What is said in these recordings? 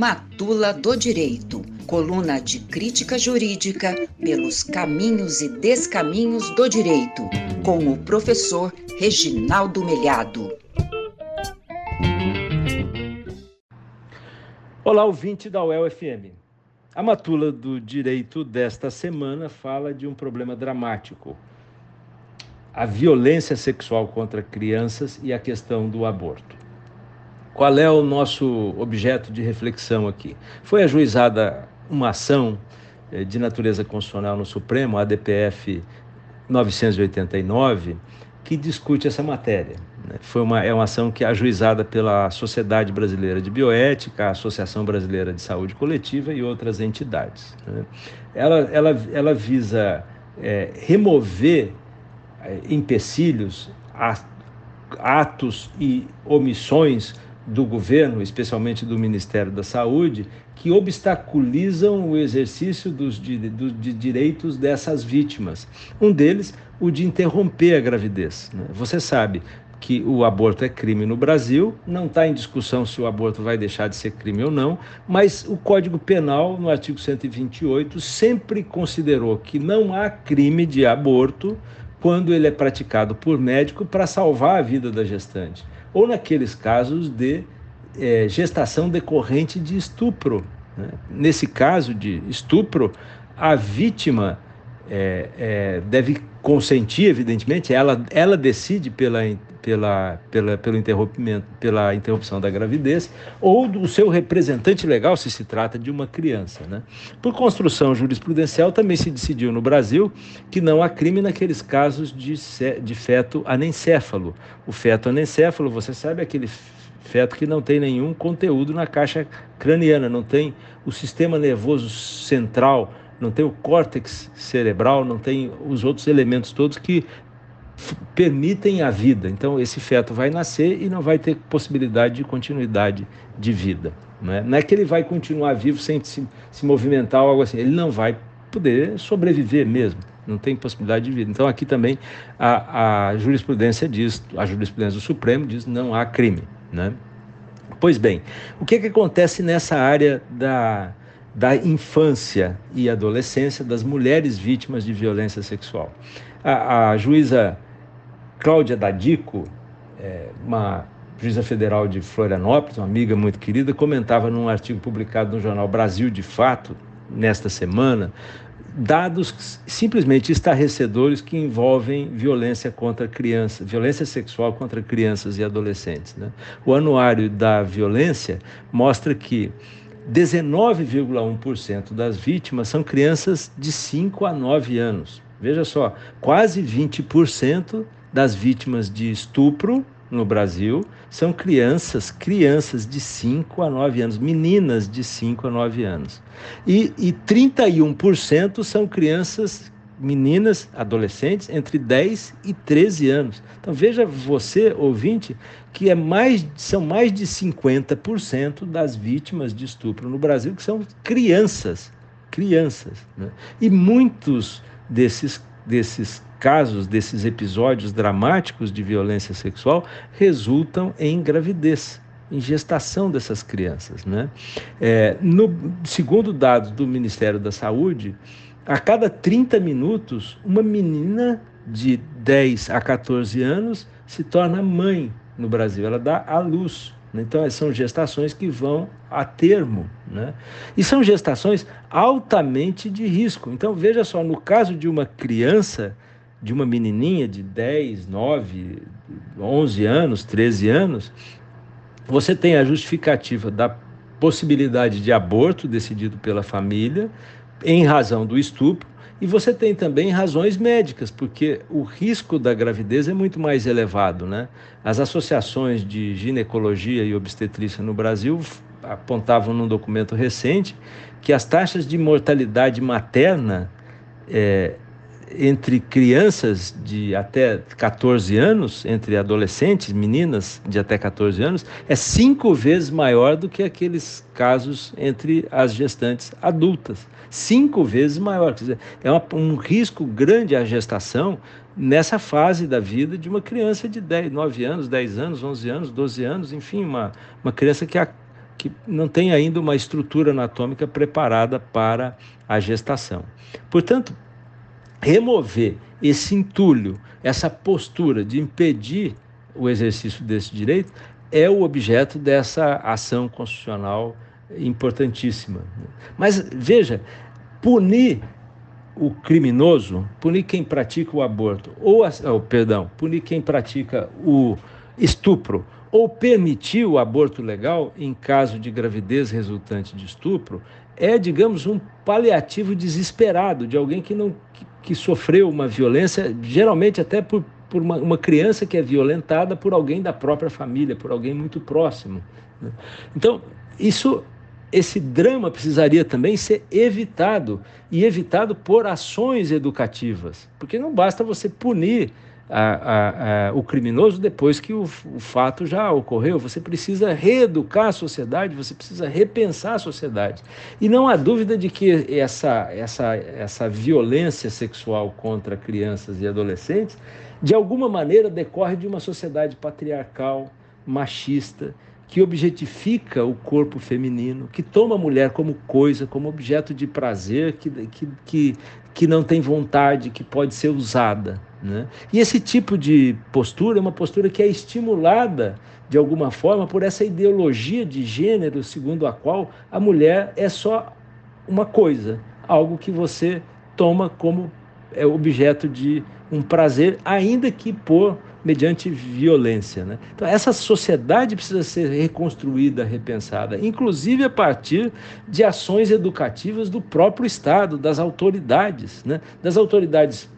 Matula do Direito, coluna de crítica jurídica pelos caminhos e descaminhos do direito, com o professor Reginaldo Melhado. Olá, ouvinte da UEL-FM. A matula do direito desta semana fala de um problema dramático: a violência sexual contra crianças e a questão do aborto. Qual é o nosso objeto de reflexão aqui? Foi ajuizada uma ação eh, de natureza constitucional no Supremo, a ADPF 989, que discute essa matéria. Né? Foi uma, é uma ação que é ajuizada pela Sociedade Brasileira de Bioética, a Associação Brasileira de Saúde Coletiva e outras entidades. Né? Ela, ela, ela visa é, remover é, empecilhos, atos e omissões do governo, especialmente do Ministério da Saúde, que obstaculizam o exercício dos, dos de direitos dessas vítimas. Um deles, o de interromper a gravidez. Né? Você sabe que o aborto é crime no Brasil, não está em discussão se o aborto vai deixar de ser crime ou não, mas o Código Penal, no artigo 128, sempre considerou que não há crime de aborto quando ele é praticado por médico para salvar a vida da gestante ou naqueles casos de é, gestação decorrente de estupro. Né? Nesse caso de estupro, a vítima é, é, deve consentir, evidentemente, ela, ela decide pela, pela, pela, pelo interrompimento, pela interrupção da gravidez, ou do seu representante legal, se se trata de uma criança. Né? Por construção jurisprudencial, também se decidiu no Brasil que não há crime naqueles casos de, de feto anencéfalo. O feto anencéfalo, você sabe, é aquele feto que não tem nenhum conteúdo na caixa craniana, não tem o sistema nervoso central, não tem o córtex cerebral, não tem os outros elementos todos que permitem a vida. Então, esse feto vai nascer e não vai ter possibilidade de continuidade de vida. Não é, não é que ele vai continuar vivo sem se, se movimentar ou algo assim, ele não vai poder sobreviver mesmo, não tem possibilidade de vida. Então, aqui também a, a jurisprudência diz, a jurisprudência do Supremo diz não há crime. Né? Pois bem, o que, que acontece nessa área da, da infância e adolescência das mulheres vítimas de violência sexual? A, a juíza Cláudia Dadico, é, uma juíza federal de Florianópolis, uma amiga muito querida, comentava num artigo publicado no jornal Brasil de Fato, nesta semana, dados simplesmente estarrecedores que envolvem violência contra crianças, violência sexual contra crianças e adolescentes. Né? O anuário da violência mostra que 19,1% das vítimas são crianças de 5 a 9 anos. Veja só, quase 20% das vítimas de estupro no Brasil são crianças, crianças de 5 a 9 anos, meninas de 5 a 9 anos. E, e 31% são crianças, meninas, adolescentes, entre 10 e 13 anos. Então veja você, ouvinte, que é mais, são mais de 50% das vítimas de estupro no Brasil que são crianças, crianças. Né? E muitos desses, desses casos, desses episódios dramáticos de violência sexual, resultam em gravidez, em gestação dessas crianças. Né? É, no, segundo dados do Ministério da Saúde, a cada 30 minutos, uma menina de 10 a 14 anos se torna mãe no Brasil, ela dá à luz. Então, são gestações que vão a termo. Né? E são gestações altamente de risco. Então, veja só, no caso de uma criança, de uma menininha de 10, 9, 11 anos, 13 anos, você tem a justificativa da possibilidade de aborto decidido pela família em razão do estupro, e você tem também razões médicas, porque o risco da gravidez é muito mais elevado. Né? As associações de ginecologia e obstetrícia no Brasil apontavam num documento recente que as taxas de mortalidade materna é, entre crianças de até 14 anos, entre adolescentes, meninas de até 14 anos, é cinco vezes maior do que aqueles casos entre as gestantes adultas. Cinco vezes maior. Quer dizer, é uma, um risco grande a gestação nessa fase da vida de uma criança de 10, 9 anos, 10 anos, 11 anos, 12 anos, enfim, uma, uma criança que, a, que não tem ainda uma estrutura anatômica preparada para a gestação. Portanto, remover esse entulho, essa postura de impedir o exercício desse direito é o objeto dessa ação constitucional importantíssima. Mas veja, punir o criminoso, punir quem pratica o aborto, ou, oh, perdão, punir quem pratica o estupro, ou permitir o aborto legal em caso de gravidez resultante de estupro, é, digamos, um paliativo desesperado de alguém que não que, que sofreu uma violência, geralmente até por, por uma, uma, criança que é violentada por alguém da própria família, por alguém muito próximo. Né? Então, isso esse drama precisaria também ser evitado e evitado por ações educativas, porque não basta você punir a, a, o criminoso depois que o, o, fato já ocorreu. Você precisa reeducar a sociedade, você precisa repensar a sociedade. E não há dúvida de que essa, essa, essa violência sexual contra crianças e adolescentes, de alguma maneira, decorre de uma sociedade patriarcal, machista que objetifica o corpo feminino, que toma a mulher como coisa, como objeto de prazer, que, que, que, que não tem vontade, que pode ser usada. Né? E esse tipo de postura é uma postura que é estimulada de alguma forma por essa ideologia de gênero segundo a qual a mulher é só uma coisa, algo que você toma como é objeto de um prazer, ainda que por mediante violência. Né? Então, essa sociedade precisa ser reconstruída, repensada, inclusive a partir de ações educativas do próprio Estado, das autoridades, né? das autoridades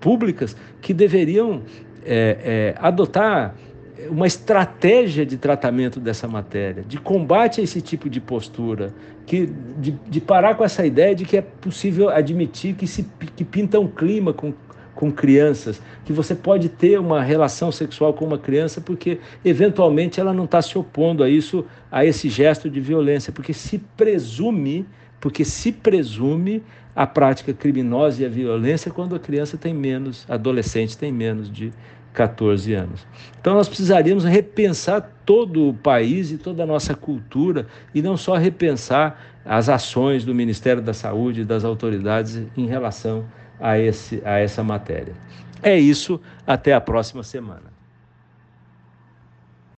públicas que deveriam é, é, adotar uma estratégia de tratamento dessa matéria, de combate a esse tipo de postura, que, de, de parar com essa ideia de que é possível admitir que, se, que pinta um clima com com crianças, que você pode ter uma relação sexual com uma criança porque eventualmente ela não está se opondo a isso, a esse gesto de violência, porque se presume, porque se presume a prática criminosa e a violência quando a criança tem menos, adolescente tem menos de 14 anos. Então nós precisaríamos repensar todo o país e toda a nossa cultura e não só repensar as ações do Ministério da Saúde e das autoridades em relação a, esse, a essa matéria. É isso, até a próxima semana.